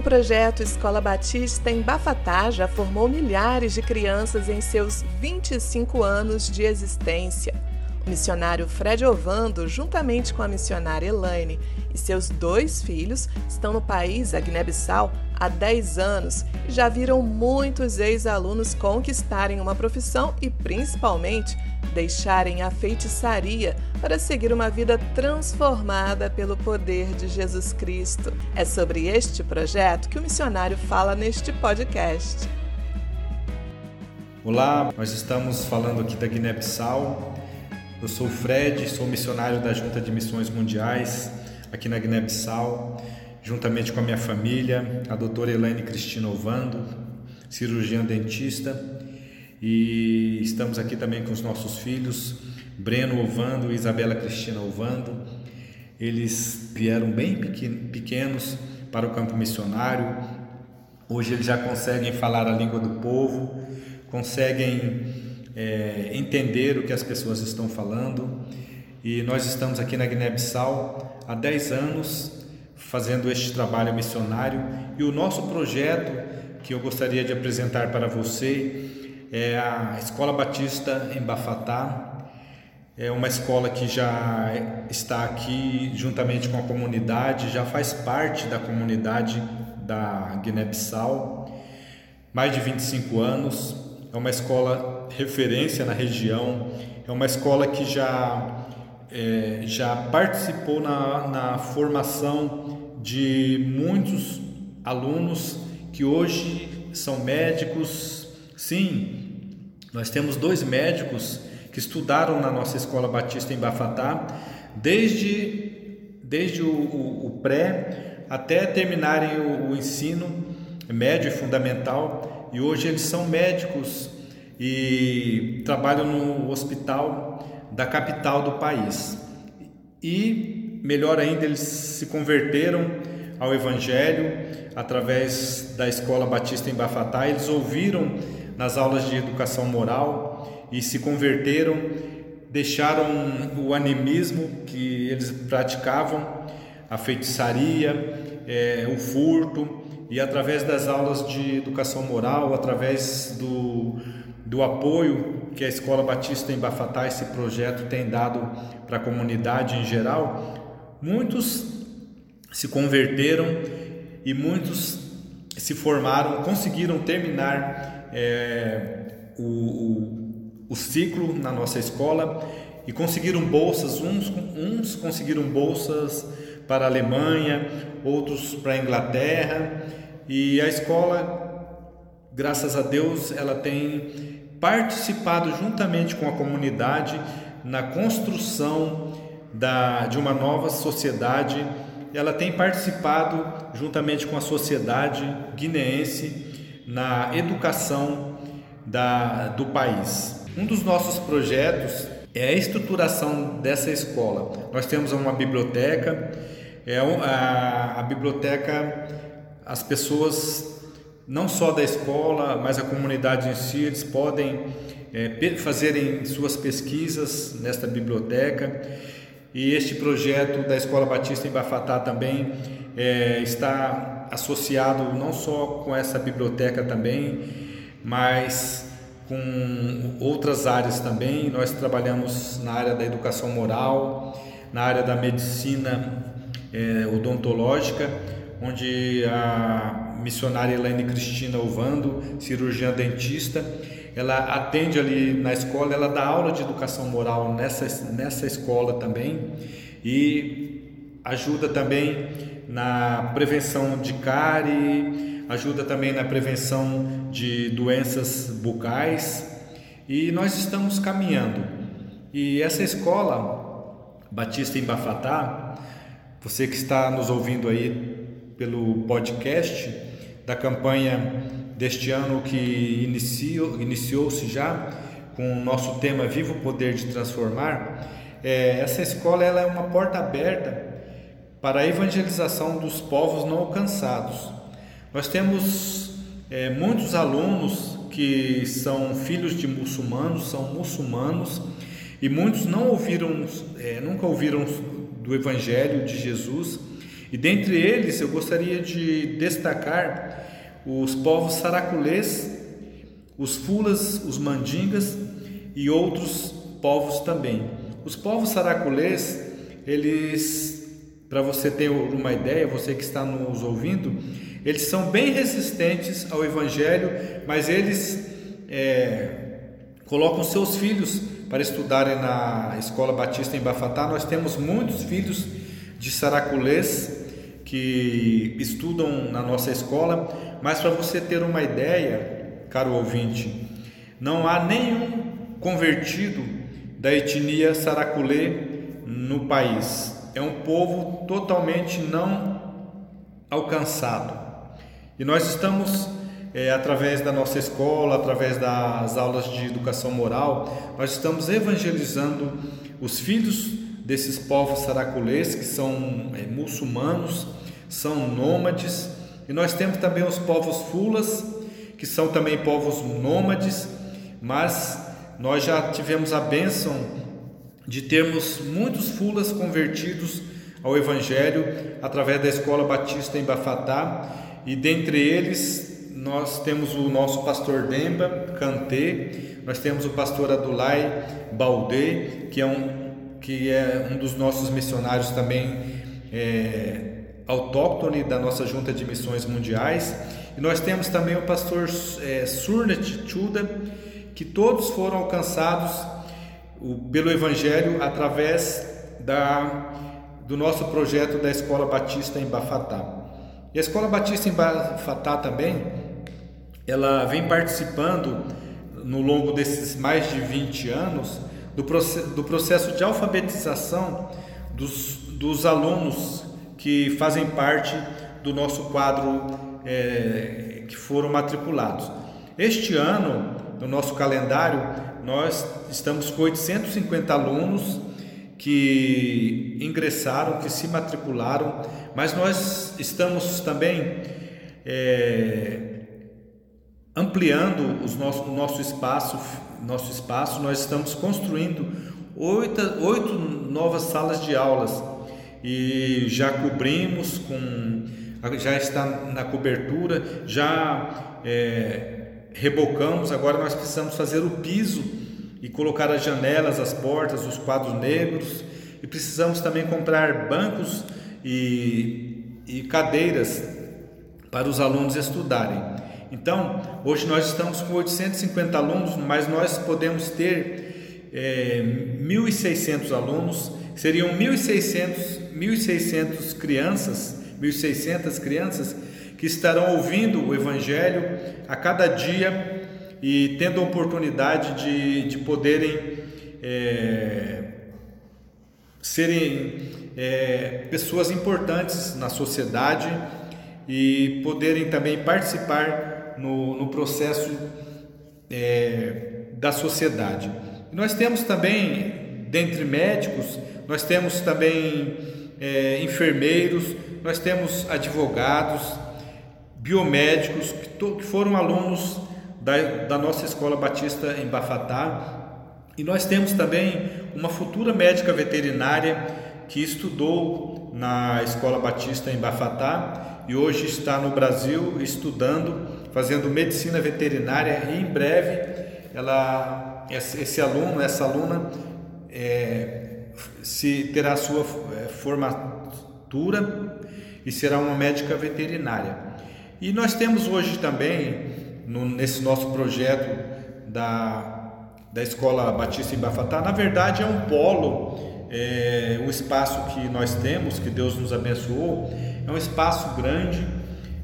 O projeto Escola Batista em Bafatá já formou milhares de crianças em seus 25 anos de existência. O missionário Fred Ovando, juntamente com a missionária Elaine e seus dois filhos, estão no país, a Guiné-Bissau, há 10 anos e já viram muitos ex-alunos conquistarem uma profissão e, principalmente, deixarem a feitiçaria para seguir uma vida transformada pelo poder de Jesus Cristo. É sobre este projeto que o missionário fala neste podcast. Olá, nós estamos falando aqui da Guiné-Bissau eu sou o Fred, sou missionário da Junta de Missões Mundiais aqui na Guiné-Bissau, juntamente com a minha família, a doutora Elaine Cristina Ovando, cirurgiã dentista, e estamos aqui também com os nossos filhos, Breno Ovando e Isabela Cristina Ovando. Eles vieram bem pequenos para o campo missionário. Hoje eles já conseguem falar a língua do povo, conseguem é, entender o que as pessoas estão falando. E nós estamos aqui na Guiné-Bissau há 10 anos fazendo este trabalho missionário e o nosso projeto que eu gostaria de apresentar para você é a Escola Batista em Bafatá. É uma escola que já está aqui juntamente com a comunidade, já faz parte da comunidade da Guiné-Bissau, mais de 25 anos. É uma escola referência na região, é uma escola que já, é, já participou na, na formação de muitos alunos que hoje são médicos. Sim, nós temos dois médicos que estudaram na nossa escola Batista em Bafatá, desde, desde o, o, o pré até terminarem o, o ensino médio e fundamental, e hoje eles são médicos e trabalham no hospital da capital do país. E, melhor ainda, eles se converteram ao Evangelho através da Escola Batista em Bafatá. Eles ouviram nas aulas de educação moral e se converteram, deixaram o animismo que eles praticavam, a feitiçaria, é, o furto, e através das aulas de educação moral, através do, do apoio que a Escola Batista em Bafatá, esse projeto, tem dado para a comunidade em geral, muitos se converteram e muitos se formaram, conseguiram terminar é, o, o, o, ciclo na nossa escola e conseguiram bolsas, uns, uns conseguiram bolsas para a Alemanha, outros para a Inglaterra, e a escola, graças a Deus, ela tem participado juntamente com a comunidade na construção da, de uma nova sociedade. Ela tem participado juntamente com a sociedade guineense na educação da, do país. Um dos nossos projetos é a estruturação dessa escola. Nós temos uma biblioteca, é a, a biblioteca, as pessoas não só da escola, mas a comunidade em si, eles podem é, fazerem suas pesquisas nesta biblioteca. E este projeto da Escola Batista em Bafatá também é, está associado não só com essa biblioteca também, mas com outras áreas também. Nós trabalhamos na área da educação moral, na área da medicina é, odontológica, onde a missionária Elaine Cristina Ovando, cirurgiã dentista. Ela atende ali na escola, ela dá aula de educação moral nessa, nessa escola também e ajuda também na prevenção de cárie, ajuda também na prevenção de doenças bucais e nós estamos caminhando. E essa escola Batista em Bafatá, você que está nos ouvindo aí pelo podcast, da campanha deste ano que iniciou, iniciou-se já com o nosso tema Viva o Poder de Transformar, é, essa escola ela é uma porta aberta para a evangelização dos povos não alcançados. Nós temos é, muitos alunos que são filhos de muçulmanos, são muçulmanos e muitos não ouviram, é, nunca ouviram do Evangelho de Jesus E dentre eles eu gostaria de destacar os povos saraculês, os fulas, os mandingas e outros povos também. Os povos saraculês, eles, para você ter uma ideia, você que está nos ouvindo, eles são bem resistentes ao Evangelho, mas eles é, colocam seus filhos para estudarem na Escola Batista em Bafatá. Nós temos muitos filhos de saraculês que estudam na nossa escola, mas para você ter uma ideia, caro ouvinte, não há nenhum convertido da etnia saraculê no país. É um povo totalmente não alcançado. E nós estamos, é, através da nossa escola, através das aulas de educação moral, nós estamos evangelizando os filhos desses povos saraculês, que são é, muçulmanos, são nômades, e nós temos também os povos fulas, que são também povos nômades, mas nós já tivemos a bênção de termos muitos fulas convertidos ao Evangelho através da Escola Batista em Bafatá, e dentre eles nós temos o nosso pastor Demba Cantê, nós temos o pastor Adulai Baldê, que é um, que é um dos nossos missionários também é, autóctone da nossa Junta de Missões Mundiais. E nós temos também o pastor é, Surnet Chuda, que todos foram alcançados pelo Evangelho através da, do nosso projeto da Escola Batista em Bafatá. E a Escola Batista em Bafatá também, ela vem participando no longo desses mais de 20 anos do, do processo de alfabetização dos, dos alunos que fazem parte do nosso quadro é, que foram matriculados. Este ano, no nosso calendário, nós estamos com 850 alunos que ingressaram, que se matricularam, mas nós estamos também é, ampliando os nosso, o nosso espaço, nosso espaço, nós estamos construindo oito, oito novas salas de aulas e já cobrimos com já está na cobertura, já é, rebocamos, agora nós precisamos fazer o piso e colocar as janelas, as portas, os quadros negros e precisamos também comprar bancos e, e cadeiras para os alunos estudarem. Então, hoje nós estamos com 850 alunos, mas nós podemos ter é, 1.600 alunos, seriam 1.600 1.600 crianças, 1.600 crianças que estarão ouvindo o Evangelho a cada dia e tendo a oportunidade de, de poderem é, serem é, pessoas importantes na sociedade e poderem também participar no, no processo é, da sociedade. nós temos também, dentre médicos, nós temos também é, enfermeiros, nós temos advogados, biomédicos que, to, que foram alunos da, da nossa escola batista em Bafatá. E nós temos também uma futura médica veterinária que estudou na escola batista em Bafatá e hoje está no Brasil estudando, fazendo medicina veterinária e em breve ela, esse aluno, essa aluna é, se terá sua eh, formatura e será uma médica veterinária. E nós temos hoje também, no, nesse nosso projeto da, da Escola Batista em Bafatá, na verdade é um polo, é, o espaço que nós temos, que Deus nos abençoou, é um espaço grande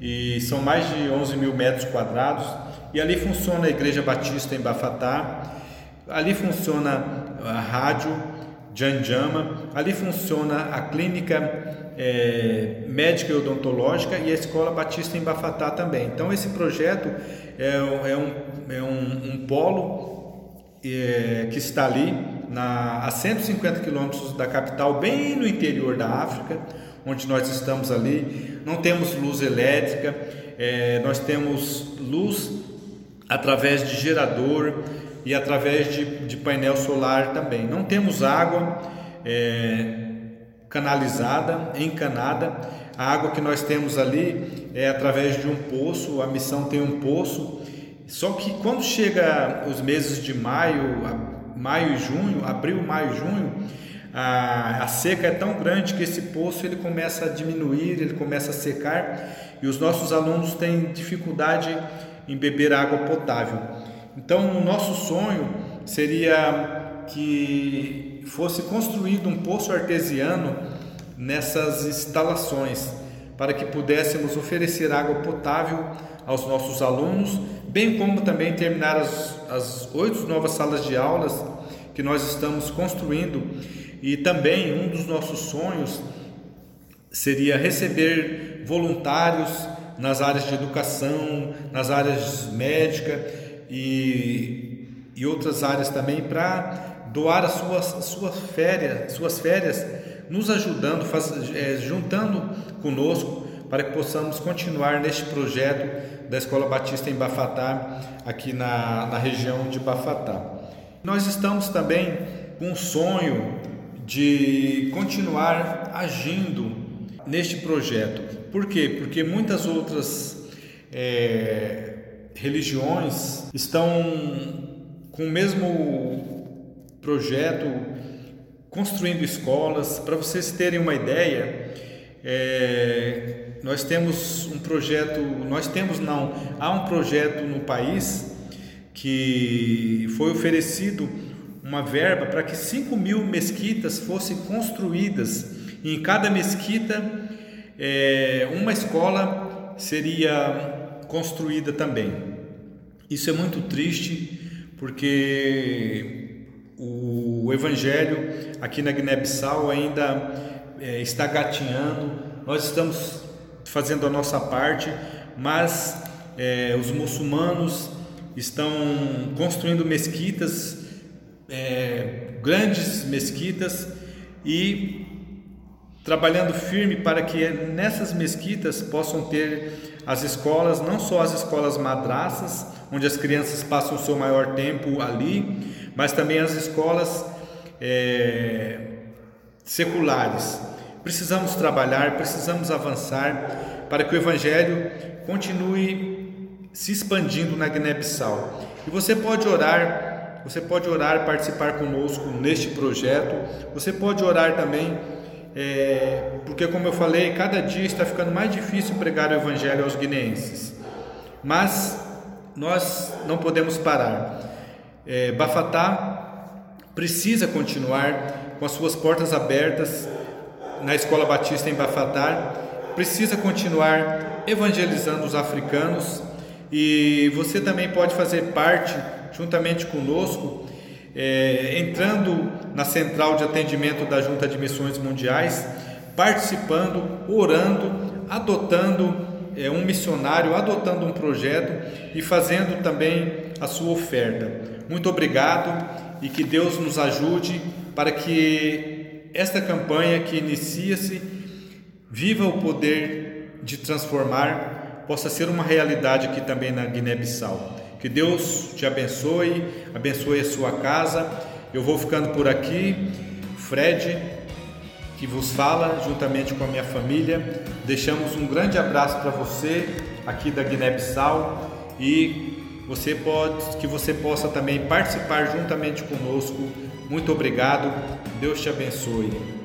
e são mais de 11 mil metros quadrados. E ali funciona a Igreja Batista em Bafatá, ali funciona a rádio, Janjama. Ali funciona a clínica é, médica e odontológica e a Escola Batista em Bafatá também. Então, esse projeto é, é, um, é um, um polo é, que está ali na, a 150 quilômetros da capital, bem no interior da África, onde nós estamos ali. Não temos luz elétrica, é, nós temos luz através de gerador, e através de, de painel solar também. Não temos água é, canalizada, encanada. A água que nós temos ali é através de um poço, a missão tem um poço. Só que quando chega os meses de maio, maio e junho, abril, maio e junho, a, a, seca é tão grande que esse poço ele começa a diminuir, ele começa a secar e os nossos alunos têm dificuldade em beber água potável. Então, o nosso sonho seria que fosse construído um poço artesiano nessas instalações, para que pudéssemos oferecer água potável aos nossos alunos, bem como também terminar as, as oito novas salas de aulas que nós estamos construindo. E também um dos nossos sonhos seria receber voluntários nas áreas de educação, nas áreas médicas e, e outras áreas também para doar as suas, suas férias, suas férias, nos ajudando, faz, é, juntando conosco para que possamos continuar neste projeto da Escola Batista em Bafatá, aqui na, na região de Bafatá. Nós estamos também com o sonho de continuar agindo neste projeto. Por quê? Porque muitas outras é, religiões estão com o mesmo projeto, construindo escolas. Para vocês terem uma ideia, é, nós temos um projeto, nós temos não, há um projeto no país que foi oferecido uma verba para que 5 mil mesquitas fossem construídas. E em cada mesquita, é, uma escola seria construída também. Isso é muito triste, porque o Evangelho aqui na Guiné-Bissau ainda é, está gatinhando. Nós estamos fazendo a nossa parte, mas é, os muçulmanos estão construindo mesquitas é, grandes mesquitas e trabalhando firme para que nessas mesquitas possam ter as escolas, não só as escolas madraças, onde as crianças passam o seu maior tempo ali, mas também as escolas é, seculares. Precisamos trabalhar, precisamos avançar para que o Evangelho continue se expandindo na Guiné-Bissau. E você pode orar você pode orar, participar conosco neste projeto. Você pode orar também, é, porque, como eu falei, cada dia está ficando mais difícil pregar o Evangelho aos guineenses. Mas nós não podemos parar. É, Bafatá precisa continuar com as suas portas abertas na Escola Batista em Bafatá, precisa continuar evangelizando os africanos e você também pode fazer parte juntamente conosco, é, entrando na central de atendimento da Junta de Missões Mundiais, participando, orando, adotando é, um missionário, adotando um projeto e fazendo também a sua oferta. Muito obrigado e que Deus nos ajude para que esta campanha que inicia-se viva o poder de transformar, possa ser uma realidade aqui também na Guiné-Bissau. Que Deus te abençoe, abençoe a sua casa. Eu vou ficando por aqui. Fred, que vos fala, juntamente com a minha família. Deixamos um grande abraço para você aqui da Guiné-Bissau e você pode, que você possa também participar juntamente conosco. Muito obrigado. Deus te abençoe.